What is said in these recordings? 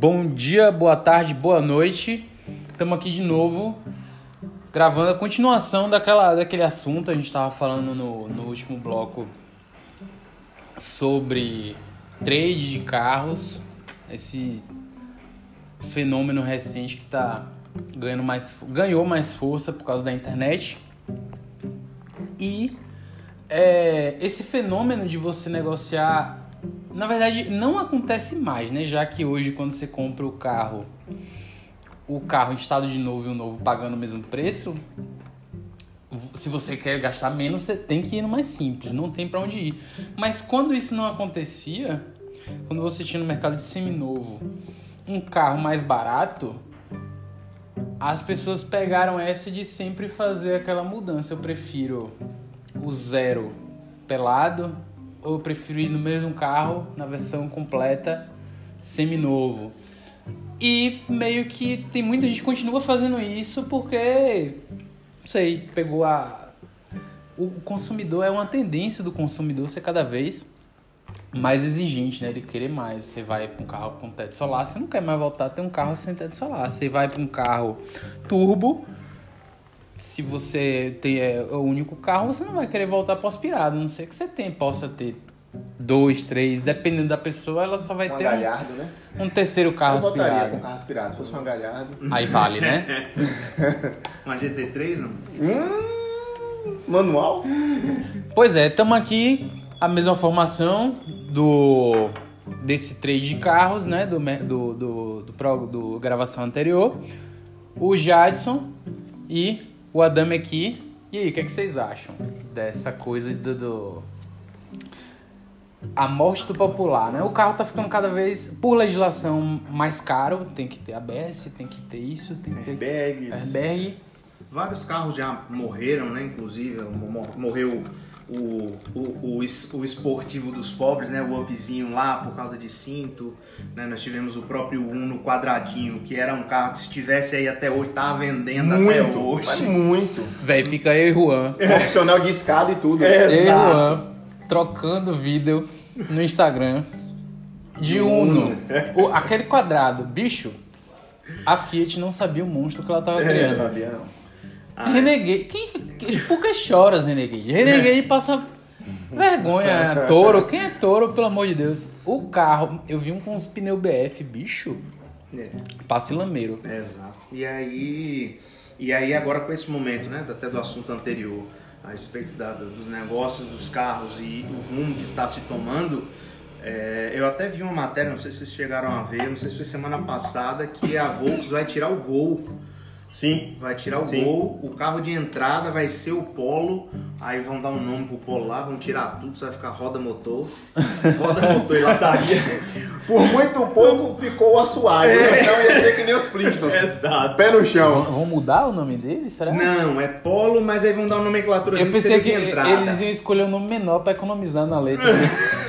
Bom dia, boa tarde, boa noite. Estamos aqui de novo gravando a continuação daquela, daquele assunto. A gente estava falando no, no último bloco sobre trade de carros, esse fenômeno recente que tá ganhando mais, ganhou mais força por causa da internet. E é, esse fenômeno de você negociar na verdade, não acontece mais, né? Já que hoje, quando você compra o carro, o carro em estado de novo e o novo pagando o mesmo preço, se você quer gastar menos, você tem que ir no mais simples, não tem para onde ir. Mas quando isso não acontecia, quando você tinha no mercado de seminovo um carro mais barato, as pessoas pegaram essa de sempre fazer aquela mudança. Eu prefiro o zero pelado eu prefiro ir no mesmo carro, na versão completa, seminovo. E meio que tem muita gente que continua fazendo isso porque, não sei, pegou a. O consumidor é uma tendência do consumidor ser cada vez mais exigente, né? Ele querer mais. Você vai para um carro com teto solar, você não quer mais voltar a ter um carro sem teto solar. Você vai para um carro turbo, se você tem é, o único carro, você não vai querer voltar para o aspirado, a não ser que você tenha, possa ter dois, três, dependendo da pessoa, ela só vai um ter galhardo, um, né? um terceiro carro Eu aspirado. com carro aspirado. Se fosse um galhardo. Aí vale, né? Uma GT3 não? Hum, manual? pois é, estamos aqui, a mesma formação do desse trade de carros, né? Do, do, do, do, pro- do gravação anterior. O Jadson e o Adame aqui. E aí, o que, é que vocês acham dessa coisa do, do- A morte do popular, né? O carro tá ficando cada vez, por legislação, mais caro. Tem que ter ABS, tem que ter isso, tem que ter Airbags. airbag. Vários carros já morreram, né? Inclusive, mo- morreu o, o, o, es- o esportivo dos pobres, né? O upzinho lá por causa de cinto. Né? Nós tivemos o próprio Uno quadradinho, que era um carro que se tivesse aí até hoje, tá vendendo até Muito, mas hoje. muito. Véi, fica eu e Juan. Opcional de escada e tudo. É. Eu e. Juan trocando vídeo no Instagram de De Uno. Uno. O- aquele quadrado, bicho. A Fiat não sabia o monstro que ela tava Não criando. sabia, não. Ah, Renegade. Quem, por que choras, Renegade? Renegade passa vergonha. Touro. Quem é touro, pelo amor de Deus? O carro, eu vi um com os pneus BF, bicho. É. Passe lameiro. Exato. E aí, e aí agora com esse momento, né, até do assunto anterior, a respeito da- dos negócios dos carros e o rumo que está se tomando, é, eu até vi uma matéria, não sei se vocês chegaram a ver, não sei se foi semana passada, que a Volks vai tirar o Gol. Sim. Vai tirar o Sim. Gol, o carro de entrada vai ser o Polo, aí vão dar um nome pro Polo lá, vão tirar tudo, só vai ficar roda motor, roda motor e lataria. Por muito pouco ficou o assoalho. Então ia ser que nem os Flintstones. Exato. Pé no chão. vão mudar o nome dele? Será? Não, é Polo, mas aí vão dar uma nomenclatura Eu assim pensei que de entrada. eles iam escolher um nome menor pra economizar na letra.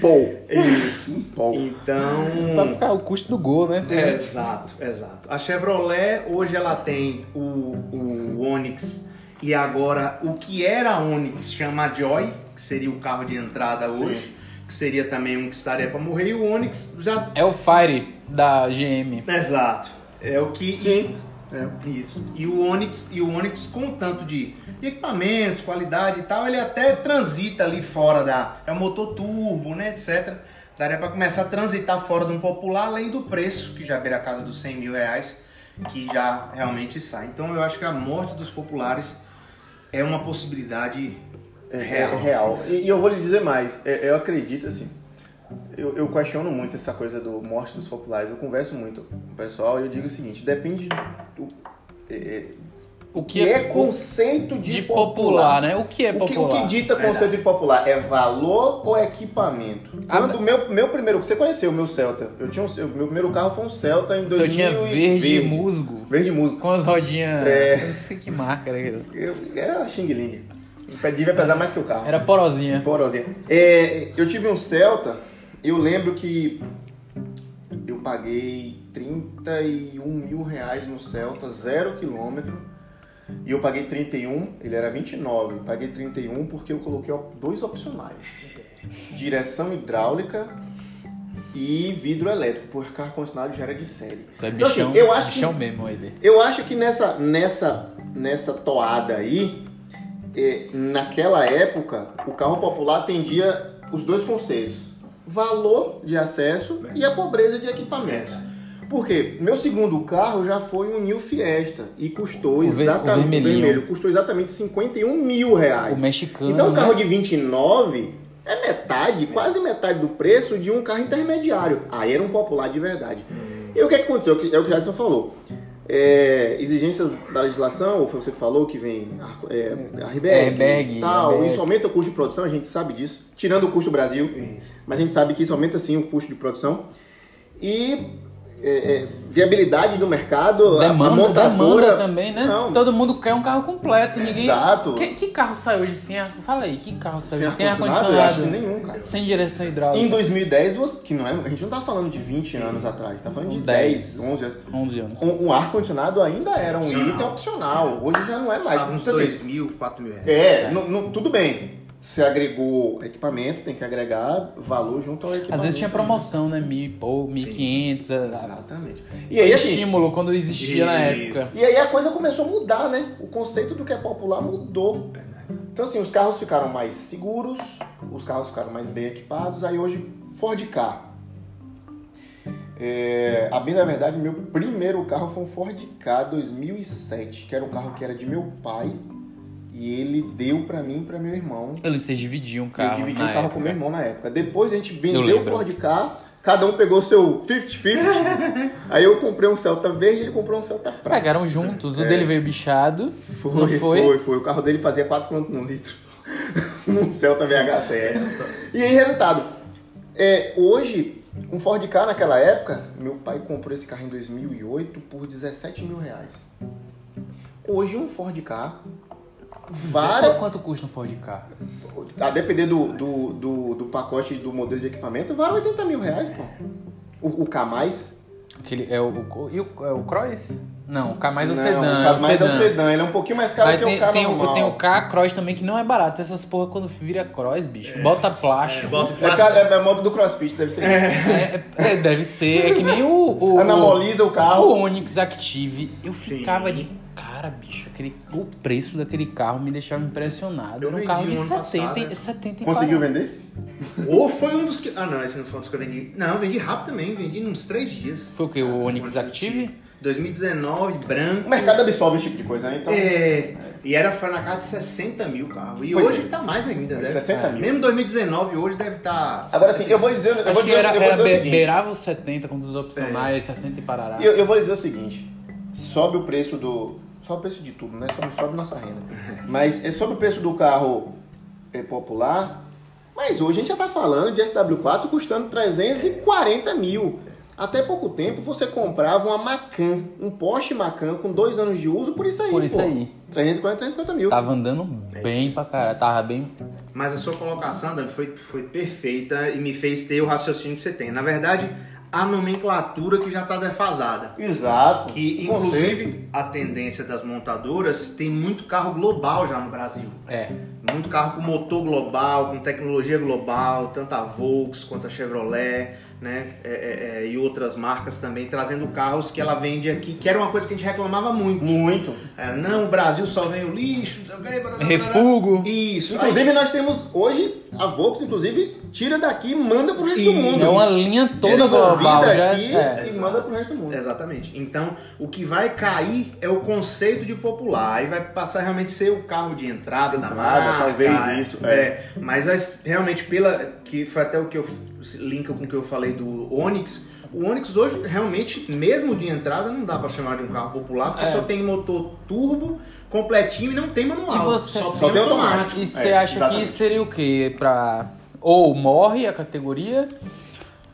Paul. Isso. Paul. Então. pra ficar o custo do gol, né? É, exato, exato. A Chevrolet hoje ela tem o, o Onix e agora o que era a Onix chama Joy, que seria o carro de entrada hoje, que seria também um que estaria para morrer, e o Onix já. É o Fire da GM. Exato. É o que. Sim. É. Isso. E o Onix, e o Onix com tanto de, de equipamentos, qualidade e tal, ele até transita ali fora da. É um motor turbo, né, etc. Daria para começar a transitar fora de um popular, além do preço, que já beira a casa dos 100 mil reais, que já realmente sai. Então eu acho que a morte dos populares é uma possibilidade É real. real. É real. assim. E, e eu vou lhe dizer mais. É, Eu acredito, assim. Eu, eu questiono muito essa coisa do morte dos populares. Eu converso muito com o pessoal e eu digo o seguinte: depende do. é, é, O que que é, é conceito de, de popular, né? O que é O que, o popular? que dita Verdade. conceito de popular é valor ou equipamento? Ah, Quando o meu, meu primeiro, você conheceu o meu Celta? Eu tinha um, o meu primeiro carro foi um Celta em Só 2000 tinha e- verde, musgo. Verde musgo. Com as rodinhas. É. Eu não sei que marca era aquilo. Eu, era Xing Ling. Devia pesar mais que o carro. Era porosinha. Porosinha. É, eu tive um Celta, eu lembro que eu paguei 31 mil reais no Celta, zero quilômetro. E eu paguei 31, ele era 29. Paguei 31 porque eu coloquei dois opcionais. Direção hidráulica e vidro elétrico, porque ar-condicionado já era de série. É Então, assim, bichão, eu acho que- bichão mesmo ele. Eu acho que nessa, nessa, nessa toada aí, eh, naquela época, o carro popular atendia os dois conceitos: valor de acesso e a pobreza de equipamentos. Por quê? Meu segundo carro já foi um New Fiesta e custou exatamente o vermelho, custou exatamente 51 mil reais. O mexicano, Então, um né? carro de 29 é metade, quase metade do preço de um carro intermediário. Aí era um popular de verdade. E o que, é que aconteceu? É o que o Jadson falou. É, exigências da legislação, ou foi você que falou que vem é, Airbag, Airbag, tal, ABS. isso aumenta o custo de produção, a gente sabe disso, tirando o custo Brasil, Isso. mas a gente sabe que isso aumenta sim o custo de produção. E é, é, viabilidade do mercado, a- a Demanda, montadora... demanda também, né? Não, Todo mundo quer um carro completo. Ninguém... Exato. Que, que carro sai hoje sem ar... Fala aí, que carro sai sem ar-condicionado, eu acho que nenhum, cara. Sem direção hidráulica. Em 2010, você- que não é, a gente não tá falando de 20 anos atrás, tá falando de 10, 10. 11 anos. 11 anos. Um, um ar-condicionado ainda era um Opcional. item opcional, hoje já não é mais. Tava uns Então, assim, 2 mil, 4 mil reais. É, não- não- tudo bem. Você agregou equipamento, tem que agregar valor junto ao equipamento. Às vezes tinha promoção, né? Mil e pouco, mil quinhentos. é, Exatamente. E aí, assim, Estímulo quando existia na Isso. época. e aí a coisa começou a mudar, né? O conceito do que é popular mudou. Então, assim, os carros ficaram mais seguros, os carros ficaram mais bem equipados. Aí hoje, Ford Ka. É, a bem da verdade, meu primeiro carro foi um Ford Ka 2007, que era um carro que era de meu pai. E ele deu pra mim e pra meu irmão. Eles vocês dividiam o carro. eu dividi o carro época. com meu irmão na época. Depois a gente Eu vendeu o. Ford Ka, cada um pegou seu 50-50. aí eu comprei um Celta verde e ele comprou um Celta prata. Pegaram juntos. O É. dele veio bichado. Foi, não foi? foi, foi. O carro dele fazia 4 km no litro. Num Celta VHCE. E aí, resultado. É, hoje, um Ford Ka naquela época, meu pai comprou esse carro em 2008 por 17 mil reais. Hoje, um Ford Ka, várias, Quanto custa um Ford Ka? a depender do, do, do, do pacote do modelo de equipamento, vale 80 mil reais, pô. O, o K+, Aquele, é o, o, e o, é o Cross? Não, o K mais é o não, sedã. o é K+, o é o sedã. sedã. Ele é um pouquinho mais caro Aí que tem, o K tem, o, normal. tem o K Cross também que não é barato. Essas porra quando vira Cross, bicho. Bota plástico. Bota o É, plástico. ca- é a moto do CrossFit, deve ser. É, é, deve ser. É que nem o. o Anamoliza o O carro. Onix Active, eu ficava de cara, bicho. Aquele, o preço daquele carro me deixava impressionado. Eu Era um carro de um ano 70, passado, e- né? 70 e Conseguiu vender? Ou foi um dos que. Ah, não, esse não foi um dos que eu vendi. Não, eu vendi rápido também, vendi em uns 3 dias. Foi o que? O Ah, Onix Active? 2019, branco. O mercado absorve esse tipo de coisa, né? Então, É, e era foi na casa de 60 mil carro. E Pois hoje é. tá mais ainda, né? 60 mil. Mesmo 2019, hoje deve estar. Agora sim, eu vou dizer, eu vou Acho que dizer, era, eu vou era dizer o be- seguinte. beirava os 70 com os opcionais, 60 e parará. Eu, eu vou dizer o seguinte. Sobe o preço do... Sobe o preço de tudo, né? Só não sobe nossa renda. Mas é sobre o preço do carro é, popular. Mas hoje a gente já tá falando de SW4 custando 340 mil. Até pouco tempo você comprava uma Macan, um Porsche Macan com dois anos de uso por isso aí, Por isso pô. aí. 340, 350 mil. Tava andando bem pra caralho. Tava bem. Mas a sua colocação, Dani, foi, foi perfeita e me fez ter o raciocínio que você tem. Na verdade, a nomenclatura que já está defasada. Exato. Que, Conceito. inclusive, a tendência das montadoras tem muito carro global já no Brasil. É. Muito carro com motor global, com tecnologia global, tanto a Volks quanto a Chevrolet, né? É, é, é, e outras marcas também, trazendo carros que ela vende aqui, que era uma coisa que a gente reclamava muito. Muito. Era, não, o Brasil só vem o lixo. Refugo. Isso. Inclusive, nós temos hoje, a Volks, inclusive, tira daqui e manda pro resto do mundo. É uma linha toda global. Já, aqui é. Manda pro resto do mundo. Exatamente. Então, o que vai cair é o conceito de popular. Aí vai passar realmente a ser o carro de entrada da Entrada, marca. talvez é, isso, É. Mas as- realmente, pela que foi até o que eu linka com o que eu falei do Onix. O Onix hoje, realmente, mesmo de entrada, não dá pra chamar de um carro popular, porque É. só tem motor turbo, completinho e não tem manual. E você- Só, Só tem automático. automático. E você É, acha que exatamente. seria o quê? Pra. Ou morre a categoria,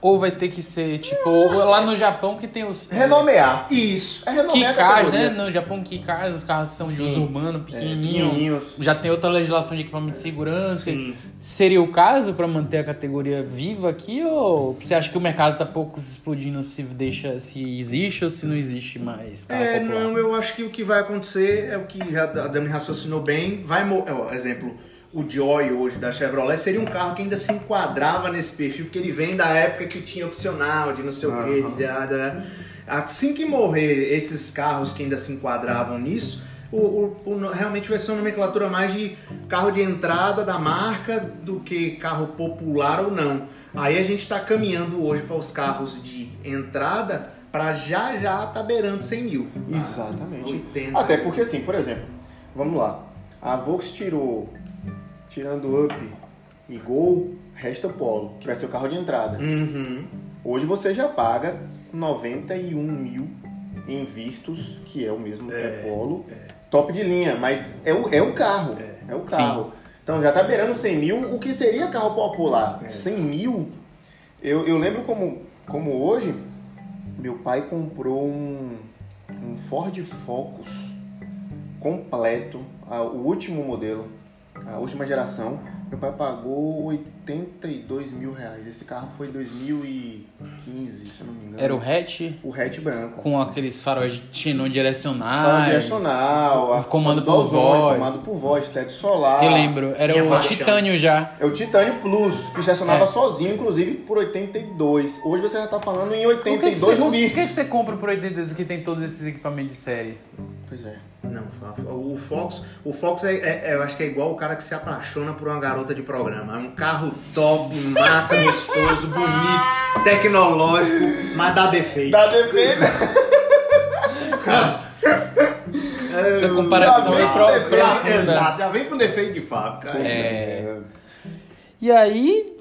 ou vai ter que ser, tipo, lá no Japão que tem os. Renomear. Isso. É renomear a Keycars, né? No Japão, Keycars, os carros são de uso urbano, É, pequenininho. pequenininhos. Já tem outra legislação de equipamento de segurança. Sim. Seria o caso pra manter a categoria viva aqui? Ou você acha que o mercado tá pouco se explodindo se deixa, se existe ou se não existe mais É, popular? não, eu acho que o que vai acontecer é o que a Dani raciocinou bem. Vai, ó, exemplo, o Joy hoje da Chevrolet seria um carro que ainda se enquadrava nesse perfil, porque ele vem da época que tinha opcional, de não sei o quê, de, de, de, assim que morrer esses carros que ainda se enquadravam nisso, o, o, o, realmente vai ser uma nomenclatura mais de carro de entrada da marca do que carro popular ou não. Aí a gente está caminhando hoje para os carros de entrada para já já tá beirando 100 mil. Exatamente. 80. Até porque assim, por exemplo, vamos lá. A Volks tirou, tirando Up e Gol, resta Polo, que vai ser o carro de entrada. Uhum. Hoje você já paga 91 mil em Virtus, que é o mesmo que É, é Polo, top de linha, mas é o, é o carro. É, o carro. Então já tá beirando 100 mil, o que seria carro popular? É. 100 mil, eu, eu lembro como, como hoje, meu pai comprou um, um Ford Focus completo, a- o último modelo, a última geração. Meu pai pagou 82 mil reais. Esse carro foi em 2015, se eu não me engano. Era o hatch o hatch branco. com aqueles faróis de xenon direcionais. Fala direcional, comando do por voz. Comando por voz, teto solar. Eu lembro, era Minha o paixão. Titânio já. É o Titânio Plus, que estacionava É. sozinho, inclusive, por 82. Hoje você já tá falando em Por que, que 82 você, no por que, que você compra por 82 que tem todos esses equipamentos de série? Pois é. Não, o Fox, o Fox é, é- é- eu acho que é igual o cara que se apaixona por uma garota de programa. É um carro top, massa, gostoso, bonito, tecnológico, mas dá defeito. Dá defeito. Essa comparação já é vem pro, com defeito, profunda. Exato, já vem com defeito de fábrica. É. E aí,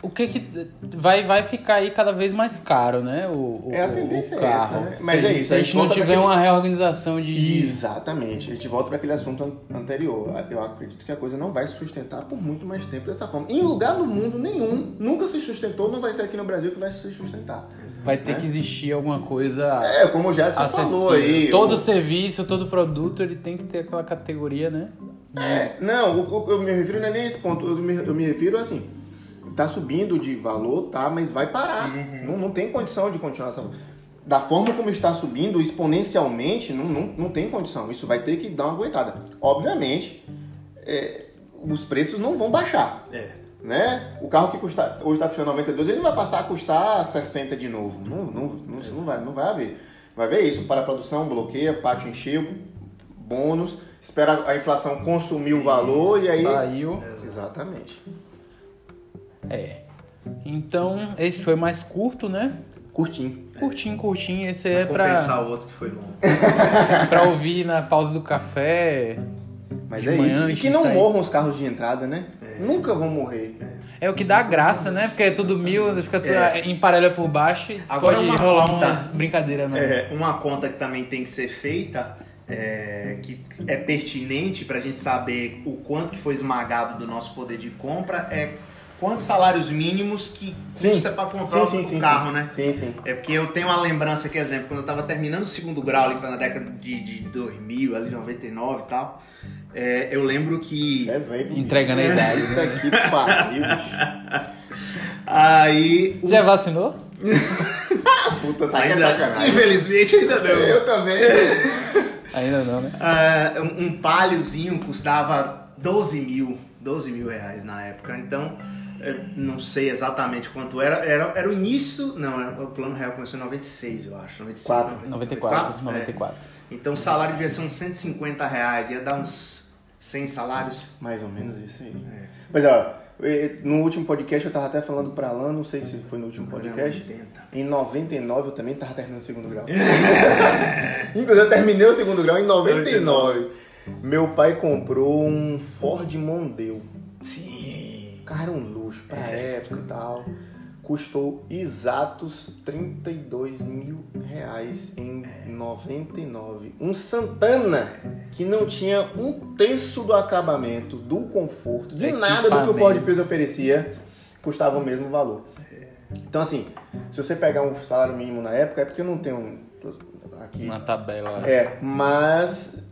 o que que vai, vai ficar aí cada vez mais caro, né? O, o, É, a tendência o é essa, carro. né? Se Mas a é gente- isso, Se a a gente gente não tiver naquele- uma reorganização de. Exatamente. A gente volta para aquele assunto an- anterior. Eu acredito que a coisa não vai se sustentar por muito mais tempo dessa forma. Em lugar do mundo nenhum, nunca se sustentou, não vai ser aqui no Brasil que vai se sustentar. Vai ter que existir alguma coisa É, como o Jadson acessível. falou aí. todo o- serviço, todo produto, ele tem que ter aquela categoria, né? É, não, que eu me refiro não é nem esse ponto. Eu me, eu me refiro assim, tá subindo de valor, tá, mas vai parar. Não, não tem condição de continuar essa. Da forma como está subindo exponencialmente, não, não, não tem condição. Isso vai ter que dar uma aguentada. Obviamente, é, os preços não vão baixar. É. Né? O carro que custa, hoje está custando 92, ele não vai passar a custar 60 de novo. Não, não, não, isso não, vai, não vai haver. Vai ver isso para a produção, bloqueia, pátio encheu, bônus, espera a inflação consumir o valor e aí. Saiu. Exatamente. É. Então, esse foi mais curto, né? Curtinho. Curtinho, curtinho. Esse é compensar pra, o outro que foi longo. pra ouvir na pausa do café. Mas De é manhã, isso. E que não sair. morram os carros de entrada, né? Nunca vão morrer. É o que dá graça, né? Porque é tudo mil, fica tudo É. em parelha por baixo Agora pode uma rolar conta. umas brincadeiras, né? É, uma conta que também tem que ser feita, é, que é pertinente para a gente saber o quanto que foi esmagado do nosso poder de compra, é quantos salários mínimos que Sim. custa para comprar Sim, o sim, sim, carro, sim. né? Sim, sim. É porque eu tenho uma lembrança que, exemplo, quando eu tava terminando o segundo grau, ali na década de, de 2000, ali 99 e tal, é, eu lembro que É velho. Entregando a idade. Puta que pariu. aí... Você já vacinou? Puta, é Ainda, sacanagem. infelizmente ainda não. Eu também. Ainda não, né? Ah, um, um paliozinho custava 12 mil, 12 mil reais na época. Então, não sei exatamente quanto era. Era, era o início. Não, era- o plano real começou em 96, eu acho. 95, Quatro. 94, É. 94. Então o salário devia ser uns 150 reais, ia dar uns 100 salários. Mais ou menos isso aí. É. Pois ó, no último podcast eu tava até falando pra Alan, não sei se foi no último podcast. 80. Em 99 eu também tava terminando o segundo grau. Inclusive eu terminei o segundo grau em 99. Meu pai comprou um Ford Mondeo. Sim. Carro era um luxo pra É. época e tal. Custou exatos 32 mil reais em É. 99. Um Santana que não tinha um terço do acabamento, do conforto, de nada do que o Ford. Fiesta oferecia, custava o mesmo valor. Então assim, se você pegar um salário mínimo na época, é porque eu não tenho um- aqui Uma tabela. é, mas s- us-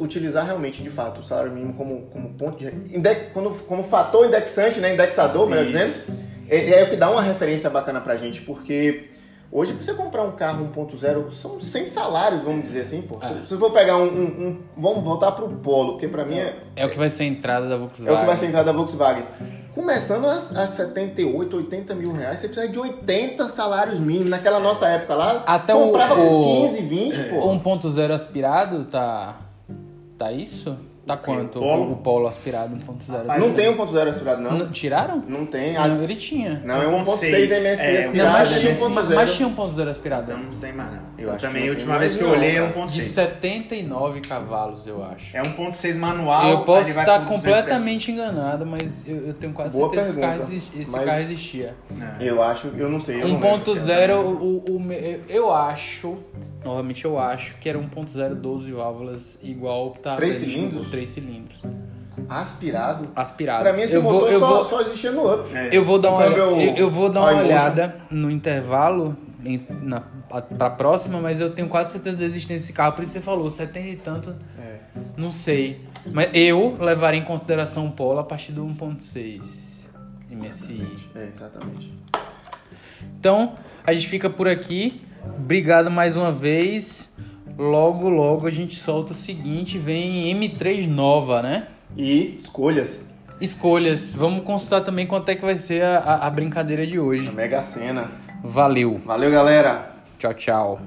utilizar realmente, de fato, o salário mínimo como, como ponto de. Index, quando, como fator indexante, né? Indexador, melhor dizendo, é, é o que dá uma referência bacana pra gente, porque Hoje, pra você comprar um carro 1.0, são 100 salários, vamos dizer assim, pô. É. Se você for pegar um, um- um- Vamos voltar pro Polo, porque pra mim é, É o que vai ser a entrada da é Volkswagen. o que vai ser a entrada da Volkswagen. Começando a, a 78, 80 mil reais, você precisa de 80 salários mínimos. Naquela nossa época lá, Até o- comprava o- com 15, 20, pô. 1.0 aspirado tá. Tá isso? Tá quanto? Polo? O, o Polo aspirado 1.0. Rapaz, Não tem 1.0 aspirado, não. Não- Tiraram? Não tem. A- Não, ele tinha. Não, é 1.6 1.6, MSC é, Não, aspirado mas e tinha, 1.0. mas tinha 1.0 aspirado. Não, não tem mais não. Eu Eu, acho que também, não a última vez que eu não, olhei é cara. 1.6. De 79 cavalos, eu acho. É 1.6 manual. eu posso estar pro 210. completamente enganado, mas eu, eu tenho quase Boa certeza que esse, carro, esse mas- carro existia. Não. Eu acho, eu não sei. eu não lembro. 1.0, o, o, eu acho, novamente eu acho, que era 1.0 12 válvulas igual o que tá Três cilindros? no 3 cilindros. Aspirado. Aspirado. Pra mim, esse eu motor vou, eu só, vou, só existia no Up. É. eu vou dar uma, eu, eu vou dar uma olhada no intervalo em, na, pra próxima, mas eu tenho quase certeza da existência desse carro. Por isso você falou, 70 e tanto, É. não sei. Mas eu levaria em consideração o Polo a partir do 1.6 MSI. É, exatamente. Então, a gente fica por aqui. Obrigado mais uma vez. Logo, logo a gente solta o seguinte, vem M3 nova, né? E escolhas. Escolhas. Vamos consultar também quanto é que vai ser a, a- a brincadeira de A hoje. Mega Sena. Valeu. Valeu, galera. Tchau, tchau.